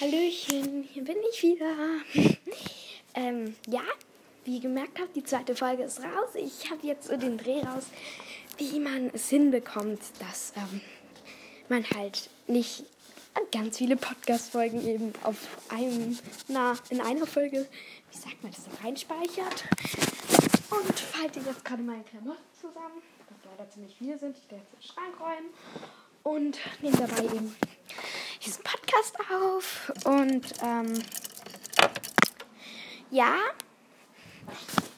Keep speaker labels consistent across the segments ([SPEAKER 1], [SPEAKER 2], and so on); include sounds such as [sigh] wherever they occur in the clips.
[SPEAKER 1] Hallöchen, hier bin ich wieder. [laughs] ähm, ja, wie ihr gemerkt habt, die zweite Folge ist raus. Ich habe jetzt so den Dreh raus, wie man es hinbekommt, dass ähm, man halt nicht ganz viele Podcast-Folgen eben auf einem, na, in einer Folge, wie sagt man das, so reinspeichert. Und falte jetzt gerade meine Klamotten zusammen, was leider ziemlich viele sind. Ich werde jetzt den Schrank räumen und nehme dabei eben diesen Podcast auf. Und ähm, ja,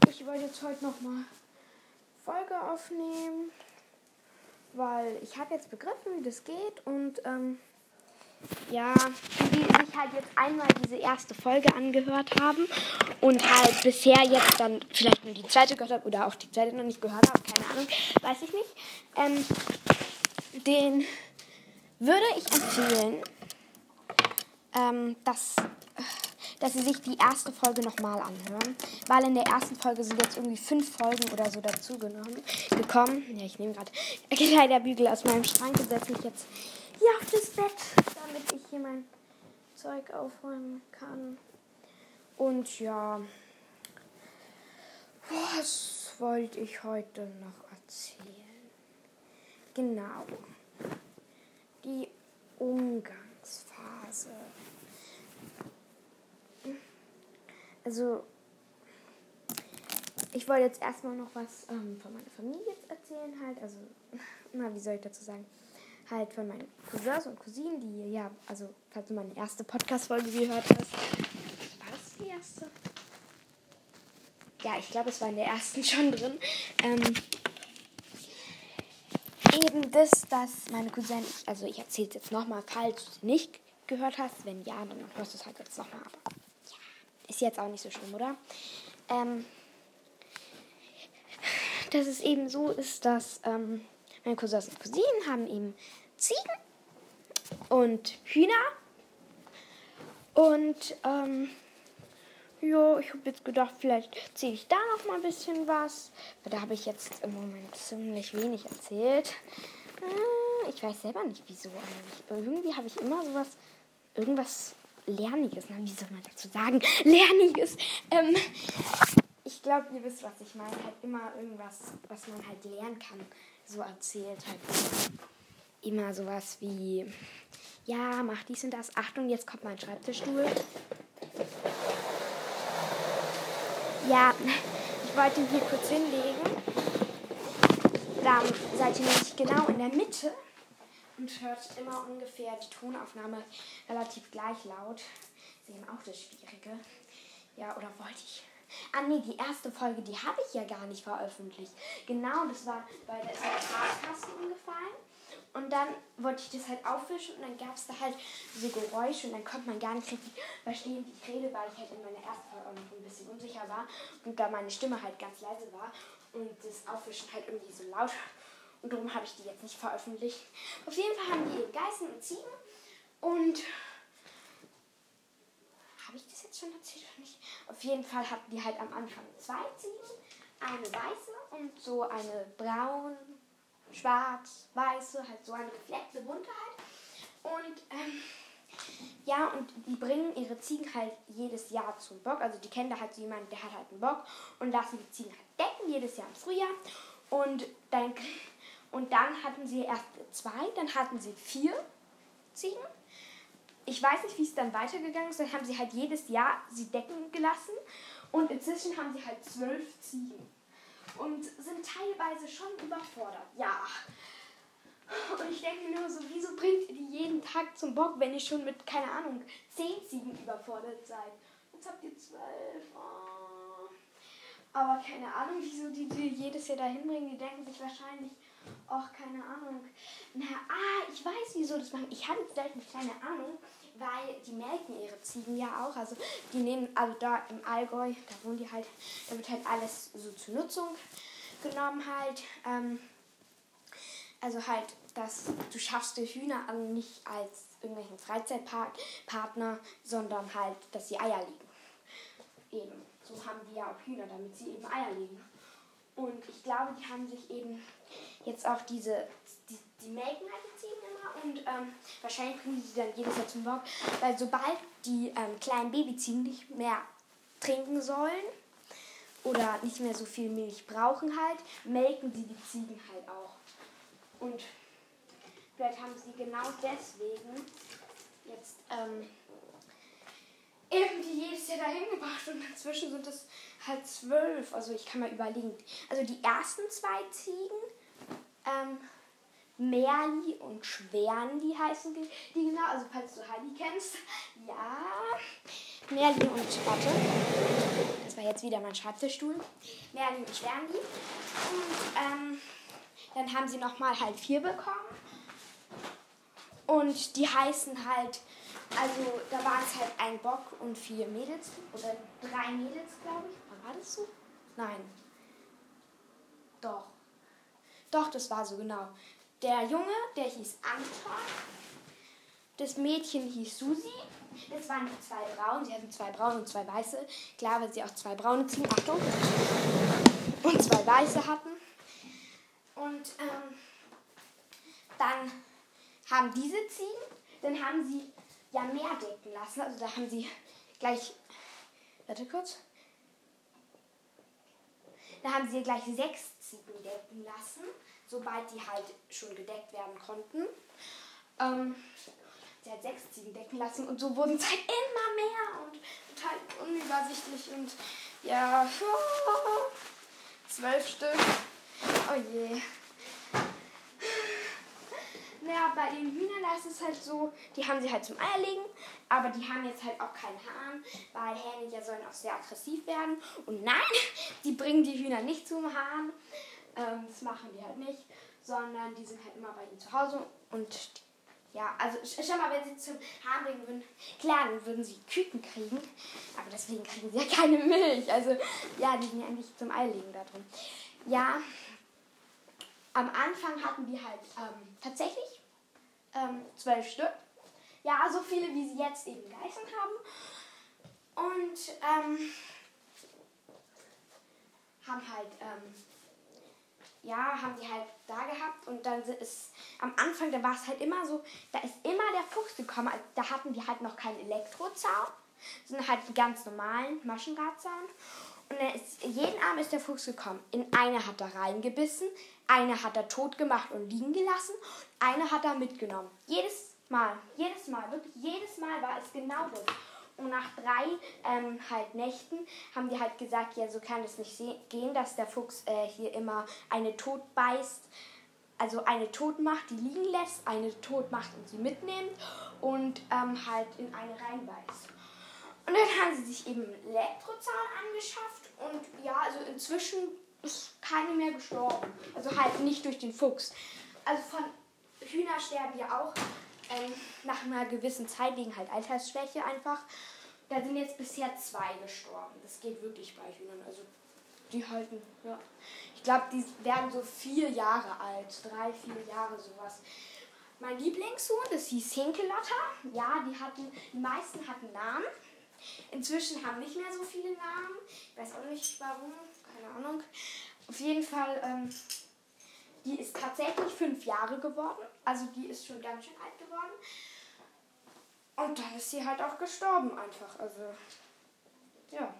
[SPEAKER 1] ich wollte jetzt heute nochmal Folge aufnehmen, weil ich habe jetzt begriffen, wie das geht. Und ähm, ja, die sich halt jetzt einmal diese erste Folge angehört haben und halt bisher jetzt dann vielleicht nur die zweite gehört haben oder auch die zweite noch nicht gehört haben, keine Ahnung, weiß ich nicht. Ähm, den würde ich empfehlen, ähm, dass, dass sie sich die erste Folge nochmal anhören. Weil in der ersten Folge sind jetzt irgendwie fünf Folgen oder so dazugenommen gekommen. Ja, ich nehme gerade [laughs] Kleiderbügel aus meinem Schrank und setze mich jetzt hier auf das Bett, damit ich hier mein Zeug aufräumen kann. Und ja, was wollte ich heute noch erzählen? Genau die Umgangsphase. Also, ich wollte jetzt erstmal noch was ähm, von meiner Familie erzählen, halt. Also, [laughs] na, wie soll ich dazu sagen? Halt von meinen Cousins und Cousinen, die, ja, also, falls du meine erste Podcast-Folge gehört hast. War das die erste? Ja, ich glaube, es war in der ersten [laughs] schon drin. Ähm, eben das, dass meine Cousine, also ich erzähle es jetzt nochmal, falls du es nicht gehört hast. Wenn ja, dann hörst du es halt jetzt nochmal. Aber ja, ist jetzt auch nicht so schlimm, oder? Ähm, dass es eben so ist, dass ähm, meine Cousins und Cousinen haben eben Ziegen und Hühner. Und ähm, ja, ich habe jetzt gedacht, vielleicht erzähle ich da noch mal ein bisschen was. Da habe ich jetzt im Moment ziemlich wenig erzählt. Äh, ich weiß selber nicht wieso, aber irgendwie habe ich immer sowas, irgendwas Lerniges. Na, wie soll man dazu sagen? Lerniges. Ähm, ich glaube, ihr wisst, was ich meine. Halt immer irgendwas, was man halt lernen kann, so erzählt. Halt immer sowas wie, ja, mach dies und das. Achtung, jetzt kommt mein Schreibtischstuhl. Ja, ich wollte ihn hier kurz hinlegen. Dann seid ihr nämlich genau in der Mitte und hört immer ungefähr die Tonaufnahme relativ gleich laut. ist eben auch das Schwierige. Ja, oder wollte ich? Ah nee, die erste Folge, die habe ich ja gar nicht veröffentlicht. Genau, das war bei der Fahrkasten umgefallen. Und dann wollte ich das halt aufwischen und dann gab es da halt so Geräusche und dann konnte man gar nicht richtig verstehen, wie ich rede, weil ich halt in meiner ersten Folge ein bisschen unsicher war und da meine Stimme halt ganz leise war und das Aufwischen halt irgendwie so laut. Und darum habe ich die jetzt nicht veröffentlicht. Auf jeden Fall haben die Geißen und Ziegen und habe ich das jetzt schon erzählt oder nicht? Auf jeden Fall hatten die halt am Anfang zwei Ziegen, eine weiße und so eine braun schwarz, weiße, halt so eine gefleckte Buntheit. Und ähm, ja, und die bringen ihre Ziegen halt jedes Jahr zum Bock. Also die kennen da halt so jemanden, der hat halt einen Bock und lassen die Ziegen halt decken jedes Jahr im Frühjahr. Und dann, und dann hatten sie erst zwei, dann hatten sie vier Ziegen. Ich weiß nicht, wie es dann weitergegangen ist. Dann haben sie halt jedes Jahr sie decken gelassen. Und inzwischen haben sie halt zwölf Ziegen und sind teilweise schon überfordert. Ja. Und ich denke nur so, wieso bringt ihr die jeden Tag zum Bock, wenn ihr schon mit, keine Ahnung, zehn Ziegen überfordert seid? Jetzt habt ihr zwölf. Oh. Aber keine Ahnung, wieso die, die jedes Jahr dahin bringen. Die denken sich wahrscheinlich, ach, keine Ahnung. Na, ah, ich weiß, wieso das machen. Ich hatte jetzt selten keine Ahnung weil die melken ihre Ziegen ja auch. Also die nehmen, also da im Allgäu, da wohnen die halt, da wird halt alles so zur Nutzung genommen halt. Ähm, also halt, dass du schaffst die Hühner an nicht als irgendwelchen Freizeitpartner, sondern halt, dass sie Eier legen. Eben. So haben die ja auch Hühner, damit sie eben Eier legen. Und ich glaube, die haben sich eben jetzt auch diese, die, melken halt die Ziegen immer und ähm, wahrscheinlich bringen sie dann jedes Jahr zum Bock, weil sobald die ähm, kleinen Babyziegen nicht mehr trinken sollen oder nicht mehr so viel Milch brauchen halt, melken sie die Ziegen halt auch. Und vielleicht haben sie genau deswegen jetzt ähm, eben die jedes Jahr dahin gebracht und inzwischen sind es halt zwölf. Also ich kann mal überlegen. Also die ersten zwei Ziegen, ähm, Merli und Schwernli heißen die, die genau. Also falls du Heidi kennst. Ja. Merli und warte. Das war jetzt wieder mein Schreibtischstuhl. Merli und Schwernli. Und ähm, dann haben sie nochmal halt vier bekommen. Und die heißen halt also da waren es halt ein Bock und vier Mädels. Oder drei Mädels, glaube ich. War das so? Nein. Doch. Doch, das war so, genau. Der Junge, der hieß Anton. Das Mädchen hieß Susi. Das waren die zwei Braun. Sie hatten zwei Braune und zwei Weiße. Klar, weil sie auch zwei Braune ziehen. Achtung. Und zwei Weiße hatten. Und ähm, dann haben diese Ziegen, dann haben sie ja mehr decken lassen. Also da haben sie gleich, warte kurz, da haben sie gleich sechs Ziegen decken lassen, sobald die halt schon gedeckt werden konnten. Ähm, sie hat sechs Ziegen decken lassen und so wurden es halt immer mehr und total unübersichtlich und ja, [laughs] zwölf Stück. Oh je. Naja, bei den Hühnern da ist es halt so, die haben sie halt zum Eierlegen, aber die haben jetzt halt auch keinen Hahn, weil Hähne ja sollen auch sehr aggressiv werden. Und nein, [laughs] die bringen die Hühner nicht zum Hahn. Ähm, das machen die halt nicht, sondern die sind halt immer bei ihnen zu Hause. Und ja, also schau mal, wenn sie zum Hahn bringen würden, klar, dann würden sie Küken kriegen, aber deswegen kriegen sie ja keine Milch. Also ja, die sind ja eigentlich zum Eilegen da drin. Ja, am Anfang hatten die halt ähm, tatsächlich ähm, zwölf Stück. Ja, so viele, wie sie jetzt eben Geißen haben. Und ähm, haben halt, ähm, ja, haben die halt da gehabt und dann ist am Anfang, da war es halt immer so, da ist immer der Fuchs gekommen. Also, da hatten die halt noch keinen Elektrozaun, sondern halt die ganz normalen Maschendrahtzaun. Und dann ist, jeden Abend ist der Fuchs gekommen. In eine hat er reingebissen, eine hat er tot gemacht und liegen gelassen, eine hat er mitgenommen. Jedes Mal, jedes Mal, wirklich jedes Mal war es genau das. Und nach drei ähm, halt Nächten haben die halt gesagt, ja, so kann es nicht gehen, dass der Fuchs äh, hier immer eine tot beißt, also eine tot macht, die liegen lässt, eine tot macht und sie mitnimmt und ähm, halt in eine reinbeißt. Und dann haben sie sich eben Elektrozaun angeschafft und ja, also inzwischen ist keine mehr gestorben. Also halt nicht durch den Fuchs. Also von Hühner sterben ja auch ähm, nach einer gewissen Zeit wegen halt Altersschwäche einfach. Da sind jetzt bisher zwei gestorben. Das geht wirklich bei Hühnern. Also die halten, ja. Ich glaube, die werden so vier Jahre alt. Drei, vier Jahre sowas. Mein Lieblingshuhn, das hieß Hinkelotter. Ja, die hatten, die meisten hatten Namen. Inzwischen haben nicht mehr so viele Namen. Ich weiß auch nicht warum, keine Ahnung. Auf jeden Fall, ähm, die ist tatsächlich fünf Jahre geworden. Also die ist schon ganz schön alt geworden. Und dann ist sie halt auch gestorben einfach. Also, ja.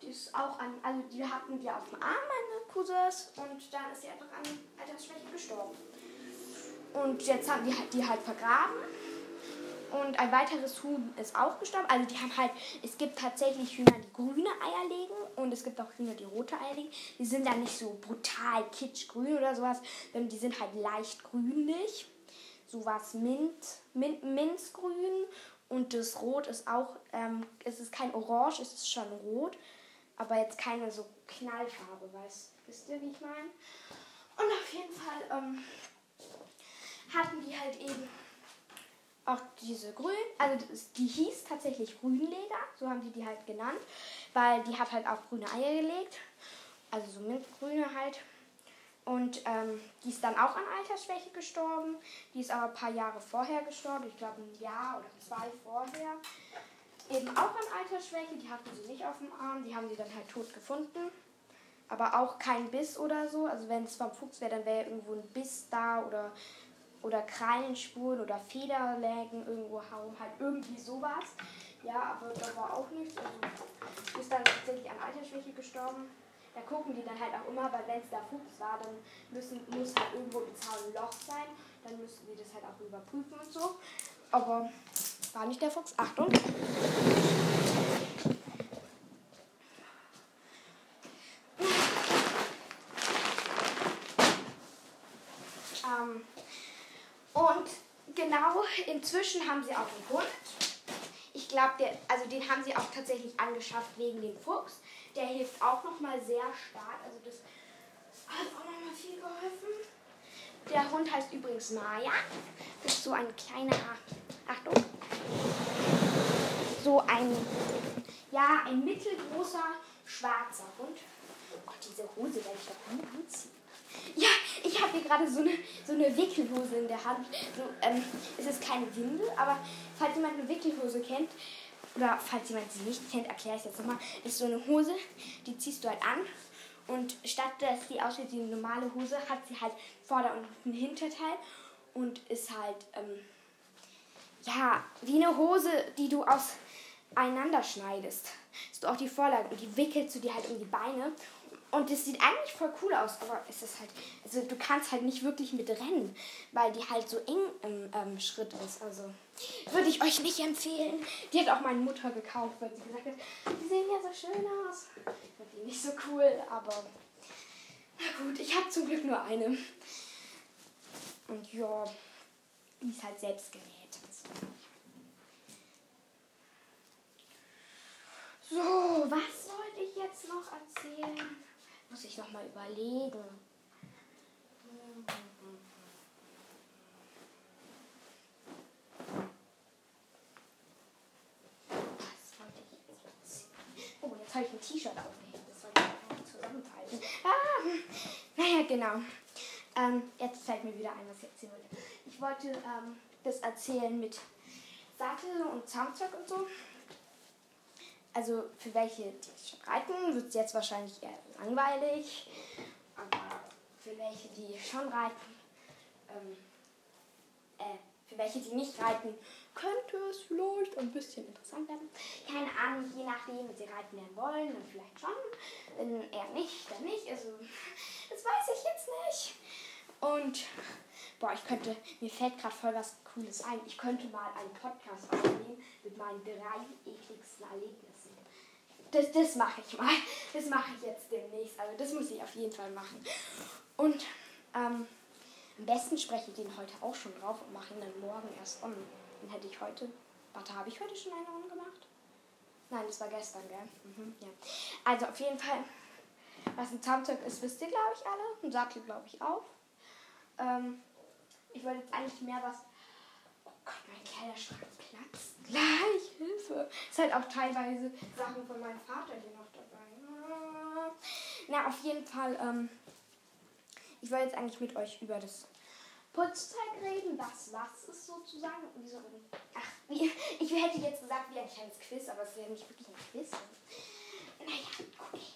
[SPEAKER 1] Die ist auch an, also die hatten wir auf dem Arm, meine Cousins, und dann ist sie einfach an Altersschwäche gestorben. Und jetzt haben die die halt vergraben und ein weiteres Huhn ist auch gestorben. Also die haben halt, es gibt tatsächlich Hühner, die grüne Eier legen und es gibt auch Hühner, die rote Eier legen. Die sind dann nicht so brutal kitschgrün oder sowas, sondern die sind halt leicht grünlich. Sowas Mint, Mint, Minzgrün und das Rot ist auch, ähm, es ist kein Orange, es ist schon rot, aber jetzt keine so Knallfarbe, weißt wisst ihr, wie ich meine? Und auf jeden Fall ähm, hatten die halt eben auch diese Grün, also die hieß tatsächlich Grünleger, so haben die die halt genannt, weil die hat halt auch grüne Eier gelegt, also so mintgrüne halt. Und ähm, die ist dann auch an Altersschwäche gestorben. Die ist aber ein paar Jahre vorher gestorben, ich glaube ein Jahr oder zwei vorher. Eben auch an Altersschwäche, die hatten sie nicht auf dem Arm, die haben sie dann halt tot gefunden. aber auch kein Biss oder so. Also wenn es vom Fuchs wäre, dann wäre irgendwo ein Biss da oder, oder Krallenspuren oder Federlägen irgendwo hauen, halt irgendwie sowas. Ja, aber da war auch nichts. Also ist dann tatsächlich an Altersschwäche gestorben. Da gucken die dann halt auch immer, weil wenn es der Fuchs war, dann müssen, muss halt irgendwo im ein Loch sein. Dann müssen die das halt auch überprüfen und so. Aber war nicht der Fuchs. Achtung! Ähm, und genau, inzwischen haben sie auch einen Hund. Ich glaube, also den haben sie auch tatsächlich angeschafft wegen dem Fuchs. Der hilft auch nochmal sehr stark. Also das hat auch nochmal viel geholfen. Der Hund heißt übrigens Maya. Das ist so ein kleiner, Achtung, so ein, ja, ein mittelgroßer schwarzer Hund. Oh Gott, diese Hose werde ich doch nie anziehen. Ja, ich habe hier gerade so eine, so eine Wickelhose in der Hand. So, ähm, es ist keine Windel, aber falls jemand eine Wickelhose kennt, oder falls jemand sie nicht kennt, erkläre ich es jetzt nochmal, ist so eine Hose, die ziehst du halt an und statt dass sie aussieht wie eine normale Hose, hat sie halt Vorder- und Hinterteil und ist halt, ähm, ja, wie eine Hose, die du auseinander schneidest. Ist auch die Vorlage und die wickelst du dir halt um die Beine und das sieht eigentlich voll cool aus, aber es ist halt, also du kannst halt nicht wirklich mit rennen, weil die halt so eng im ähm, Schritt ist. Also würde ich euch nicht empfehlen. Die hat auch meine Mutter gekauft, weil sie gesagt hat, die sehen ja so schön aus. Ich finde die nicht so cool, aber na gut, ich habe zum Glück nur eine. Und ja, die ist halt selbst genäht. So, was sollte ich jetzt noch erzählen? Muss ich noch mal überlegen. Was wollte ich jetzt? Oh, jetzt habe ich ein T-Shirt aufgehängt. Das sollte ich auch zusammenfalten. Ah, naja, genau. Ähm, jetzt fällt mir wieder ein, was ich erzählen wollte. Ich wollte ähm, das erzählen mit Sattel und Zaumzeug und so also für welche, die schon reiten, wird es jetzt wahrscheinlich eher langweilig. Aber für welche, die schon reiten, ähm, äh, für welche, die nicht reiten, könnte es vielleicht ein bisschen interessant werden. Keine Ahnung, je nachdem, wenn sie reiten lernen wollen, dann vielleicht schon. Wenn eher nicht, dann nicht. Also, [laughs] das weiß ich jetzt nicht. Und, boah, ich könnte, mir fällt gerade voll was Cooles ein. Ich könnte mal einen Podcast aufnehmen mit meinen drei ekligsten Erlebnissen das, das mache ich mal. Das mache ich jetzt demnächst. Also das muss ich auf jeden Fall machen. Und ähm, am besten spreche ich den heute auch schon drauf und mache ihn dann morgen erst um. Dann hätte ich heute. Warte, habe ich heute schon eine Runde gemacht? Nein, das war gestern, gell? Mhm, ja. Also auf jeden Fall, was ein Zaumzeug ist, wisst ihr, glaube ich, alle. Ein Sattel, glaube ich, auch. Ähm, ich wollte jetzt eigentlich mehr was. Oh Gott, mein Kleiderschrank platzt gleich. Hilfe. Ist halt auch teilweise Sachen von meinem Vater hier noch dabei. Na, auf jeden Fall, ähm, ich wollte jetzt eigentlich mit euch über das Putzteig reden, was was ist sozusagen. Wie so ein, ach, wie, ich hätte jetzt gesagt, wie ein kleines Quiz, aber es ja nicht wirklich ein Quiz. Naja, okay.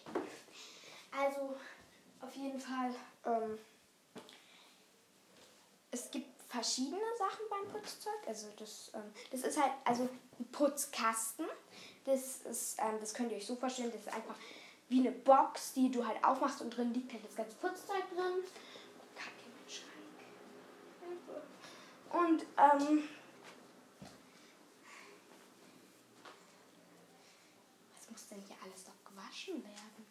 [SPEAKER 1] Also, auf jeden Fall, ähm, verschiedene Sachen beim Putzzeug. Also das, ähm, das ist halt also ein Putzkasten. Das ist, ähm, das könnt ihr euch so vorstellen, das ist einfach wie eine Box, die du halt aufmachst und drin liegt halt das ganze Putzzeug drin. Und ähm, was muss denn hier alles doch gewaschen werden?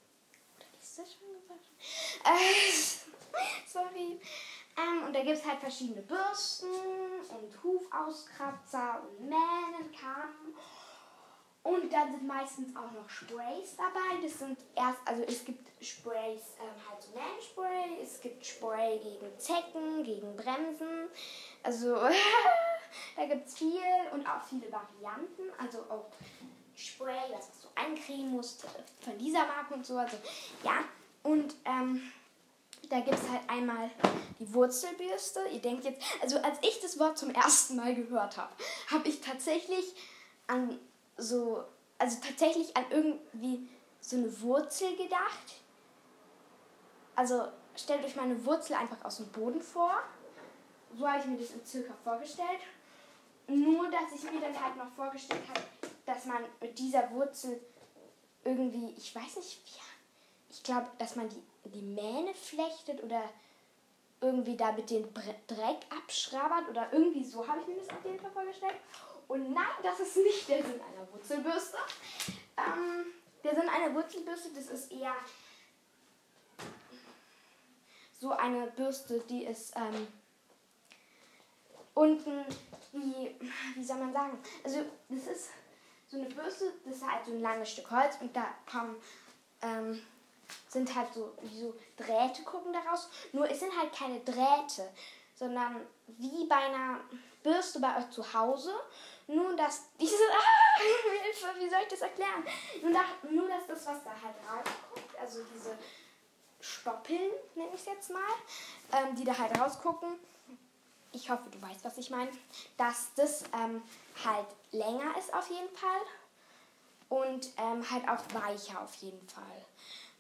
[SPEAKER 1] Oder ist das schon gewaschen? Äh, [laughs] sorry. Ähm, und da gibt es halt verschiedene Bürsten und Hufauskratzer und Mähnenkamm. Und dann sind meistens auch noch Sprays dabei. Das sind erst, also es gibt Sprays, ähm, halt so Mähnenspray, es gibt Spray gegen Zecken, gegen Bremsen. Also [laughs] da gibt es viel und auch viele Varianten. Also auch Spray, was du eincremen musst von dieser Marke und so. Also ja. Und ähm, da gibt es halt einmal die Wurzelbürste. Ihr denkt jetzt, also als ich das Wort zum ersten Mal gehört habe, habe ich tatsächlich an so, also tatsächlich an irgendwie so eine Wurzel gedacht, also stellt euch meine Wurzel einfach aus dem Boden vor. So habe ich mir das in circa vorgestellt. Nur, dass ich mir dann halt noch vorgestellt habe, dass man mit dieser Wurzel irgendwie, ich weiß nicht wie, glaube, dass man die, die Mähne flechtet oder irgendwie da mit den Dreck abschrabbert oder irgendwie so habe ich mir das auf jeden Fall vorgestellt. Und nein, das ist nicht der Sinn einer Wurzelbürste. Ähm, der Sinn einer Wurzelbürste, das ist eher so eine Bürste, die ist ähm, unten, wie, wie soll man sagen, also das ist so eine Bürste, das ist halt so ein langes Stück Holz und da kommen, ähm, sind halt so, wie so Drähte gucken daraus. Nur es sind halt keine Drähte, sondern wie bei einer Bürste bei euch zu Hause. Nur dass diese, [laughs] ah, wie soll ich das erklären? Nur, da, nur dass das, was da halt rausguckt, also diese Stoppeln, nenne ich es jetzt mal, ähm, die da halt rausgucken. Ich hoffe, du weißt, was ich meine. Dass das ähm, halt länger ist auf jeden Fall und ähm, halt auch weicher auf jeden Fall.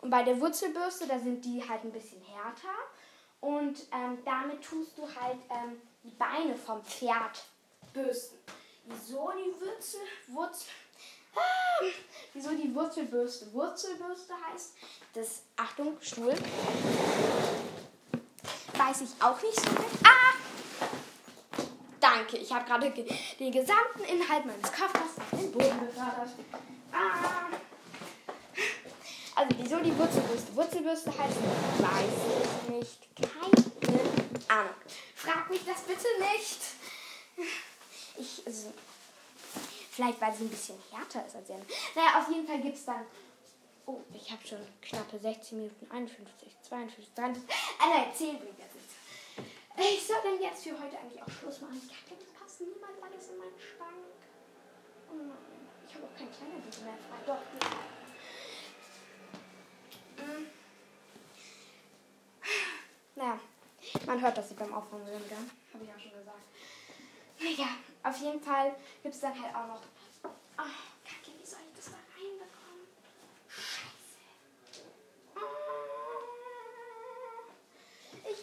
[SPEAKER 1] Und bei der Wurzelbürste, da sind die halt ein bisschen härter und ähm, damit tust du halt ähm, die Beine vom Pferd bürsten. Wieso die Wurzel, Wurzel, ah, wieso die Wurzelbürste Wurzelbürste heißt, das, Achtung, Stuhl, weiß ich auch nicht so recht. Ah! Danke, ich habe gerade den gesamten Inhalt meines Koffers auf den Boden befördert. Wieso die Wurzelbürste Wurzelbürste heißt, weiß ich nicht. Keine Ahnung. Frag mich das bitte nicht. Ich, also, vielleicht weil sie ein bisschen härter ist als die. Naja, auf jeden Fall gibt es dann Oh, ich habe schon knappe 16 Minuten, 51, 52, 53. Also erzähl mir das jetzt. Ich soll denn jetzt für heute eigentlich auch Schluss machen. Ich kann das passt niemals alles in meinen Schrank. Oh nein, ich habe auch kein kleiner Bild mehr frei. Doch, hm. Naja, man hört, dass sie beim Aufräumen gell? Habe ich auch schon gesagt. Naja, auf jeden Fall gibt es dann halt auch noch. Oh,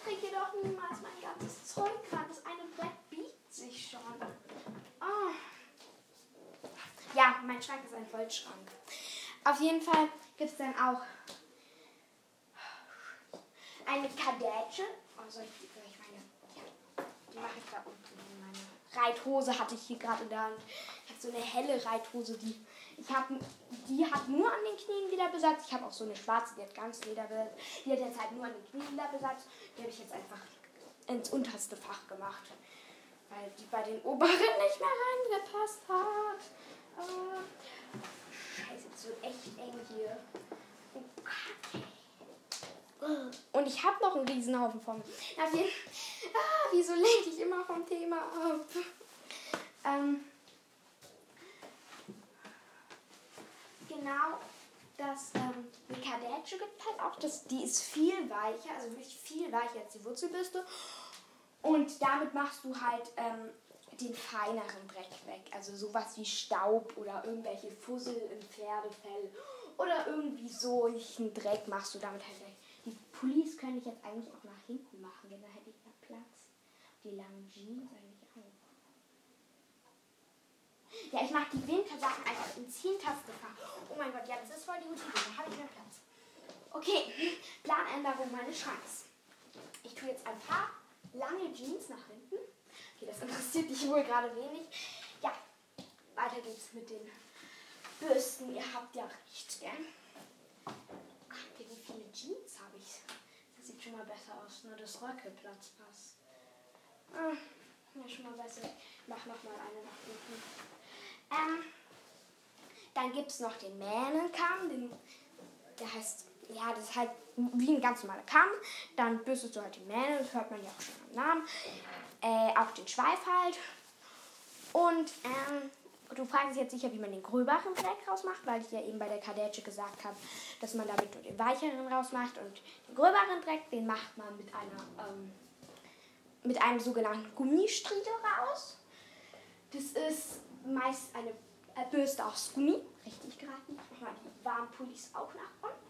[SPEAKER 1] kriege doch niemals mein ganzes Zeug ran. Das eine Brett biegt sich schon. Oh. Ja, mein Schrank ist ein Holzschrank. Auf jeden Fall gibt es dann auch eine Kadetsche. Oh, soll ich, ich meine. Ja, die mache ich da unten. Meine Reithose hatte ich hier gerade in der Hand. Ich habe so eine helle Reithose, die ich habe, die hat nur an den Knien wieder Besatz. Ich habe auch so eine schwarze, die hat ganz Lederbesatz. Die hat jetzt halt nur an den Knien wieder Besatz. Die habe ich jetzt einfach ins unterste Fach gemacht, weil die bei den oberen [laughs] nicht mehr reingepasst hat. Uh, scheiße, es wird echt eng hier. Oh, Kacke. Und ich habe noch einen Riesenhaufen von. Ah, wieso lenke ich immer vom Thema ab? Ähm, genau dass ähm, eine Kadetsche gibt halt auch, dass die ist viel weicher, also wirklich viel weicher als die Wurzelbürste. Und damit machst du halt ähm, den feineren Dreck weg. Also sowas wie Staub oder irgendwelche Fussel im Pferdefell oder irgendwie so einen Dreck machst du damit halt weg. Pullis könnte ich jetzt eigentlich auch nach hinten machen, denn da hätte ich ja Platz. Die langen Jeans eigentlich ja, ich mache die Wintersachen einfach ins Hinterstefach. Oh mein Gott, ja, das ist voll die gute Idee. Da habe ich mehr Platz. Okay, Planänderung meines Schranks. Ich tue jetzt ein paar lange Jeans nach hinten. Okay, das interessiert dich wohl gerade wenig. Ja, weiter geht's mit den Bürsten. Ihr habt ja recht, gell? Guck wie viele Jeans habe ich. Das sieht schon mal besser aus, nur das Röckelplatz passt. Ah, ja, schon mal besser. Ich mach noch mal eine nach hinten. Ähm, dann gibt es noch den Mähnenkamm, den, der heißt, ja, das ist halt wie ein ganz normaler Kamm. Dann bürstest du halt die Mähne, das hört man ja auch schon am Namen. Äh, auch den Schweif halt. Und ähm, du fragst dich jetzt sicher, wie man den gröberen Dreck rausmacht, weil ich ja eben bei der Kadetsche gesagt habe, dass man damit nur den weicheren rausmacht. Und den gröberen Dreck, den macht man mit einer ähm, mit einem sogenannten Gummistriegel raus. Das ist meist eine äh, Bürste aus Gummi. Richtig geraten. Ich mache mal die warmen Pullis auch nach unten.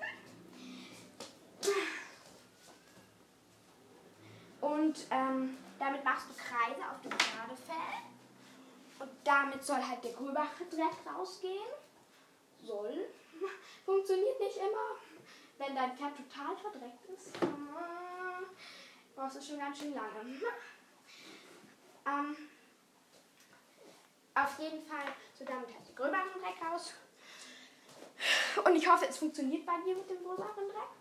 [SPEAKER 1] Und ähm, damit machst du Kreise auf dem Pferdefell. Und damit soll halt der gröbere Dreck rausgehen. Soll. [laughs] Funktioniert nicht immer. Wenn dein Pferd total verdreckt ist, äh, brauchst du schon ganz schön lange. [laughs] ähm, auf jeden Fall, so damit halt der gröbere Dreck raus. Und ich hoffe, es funktioniert bei dir mit dem gröberen Dreck.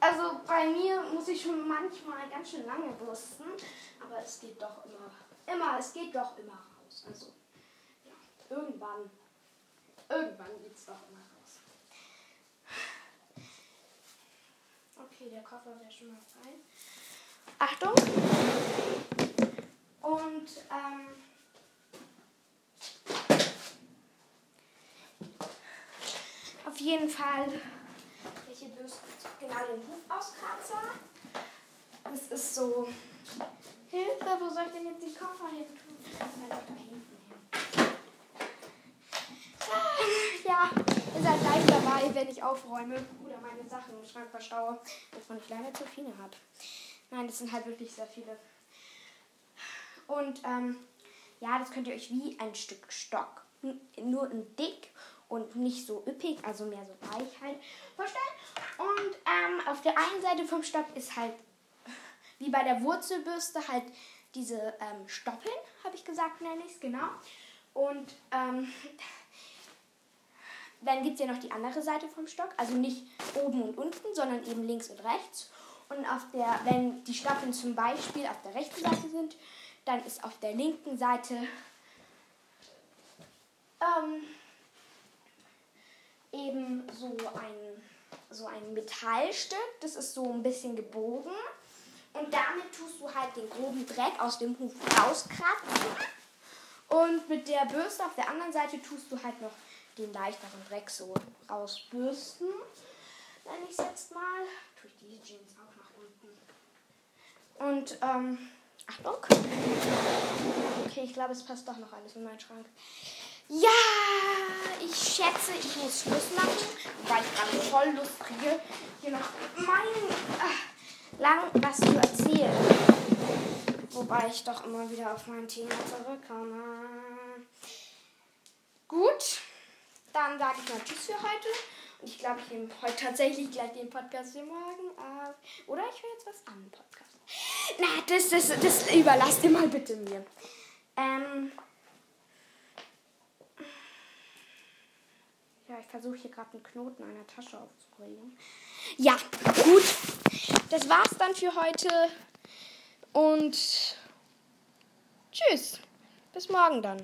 [SPEAKER 1] Also bei mir muss ich schon manchmal ganz schön lange bürsten, aber es geht doch immer, immer, es geht doch immer raus. Also ja, irgendwann, irgendwann geht es doch immer raus. Okay, der Koffer wäre schon mal frei. Achtung! Und ähm, auf jeden Fall welche Bürste genau den Hufauskratzer. Das ist so. Hilfe, wo soll ich denn jetzt die Koffer hin tun? hin. Ah, ja, ihr seid gleich dabei, wenn ich aufräume oder meine Sachen im Schrank verstaue, wovon ich leider zu viele habe. Nein, das sind halt wirklich sehr viele. Und ähm, ja, das könnt ihr euch wie ein Stück Stock, nur in dick und nicht so üppig, also mehr so weich halt vorstellen. Und ähm, auf der einen Seite vom Stock ist halt, wie bei der Wurzelbürste, halt diese ähm, Stoppeln, habe ich gesagt, nenne ich es, genau. Und ähm, [laughs] dann gibt es ja noch die andere Seite vom Stock, also nicht oben und unten, sondern eben links und rechts. Und auf der, wenn die Stoppeln zum Beispiel auf der rechten Seite sind, dann ist auf der linken Seite ähm, eben so ein, so ein Metallstück. Das ist so ein bisschen gebogen. Und damit tust du halt den groben Dreck aus dem Huf rauskratzen. Und mit der Bürste auf der anderen Seite tust du halt noch den leichteren Dreck so rausbürsten. Nenne ich es jetzt mal. Tue ich die Jeans auch nach unten. Und, ähm, Achtung. Okay, ich glaube, es passt doch noch alles in meinen Schrank. Ja, ich schätze, ich muss Schluss machen, weil ich gerade voll Lust kriege, hier noch mein äh, lang was zu erzählen. Wobei ich doch immer wieder auf mein Thema zurückkomme. Gut, dann sage ich mal Tschüss für heute. Und ich glaube, ich nehme heute tatsächlich gleich den Podcast für morgen auf. Oder ich höre jetzt was an Podcast. Na, das, das, das überlasst ihr mal bitte mir. Ähm. Ja, ich versuche hier gerade einen Knoten einer Tasche aufzubringen. Ja, gut. Das war's dann für heute. Und tschüss. Bis morgen dann.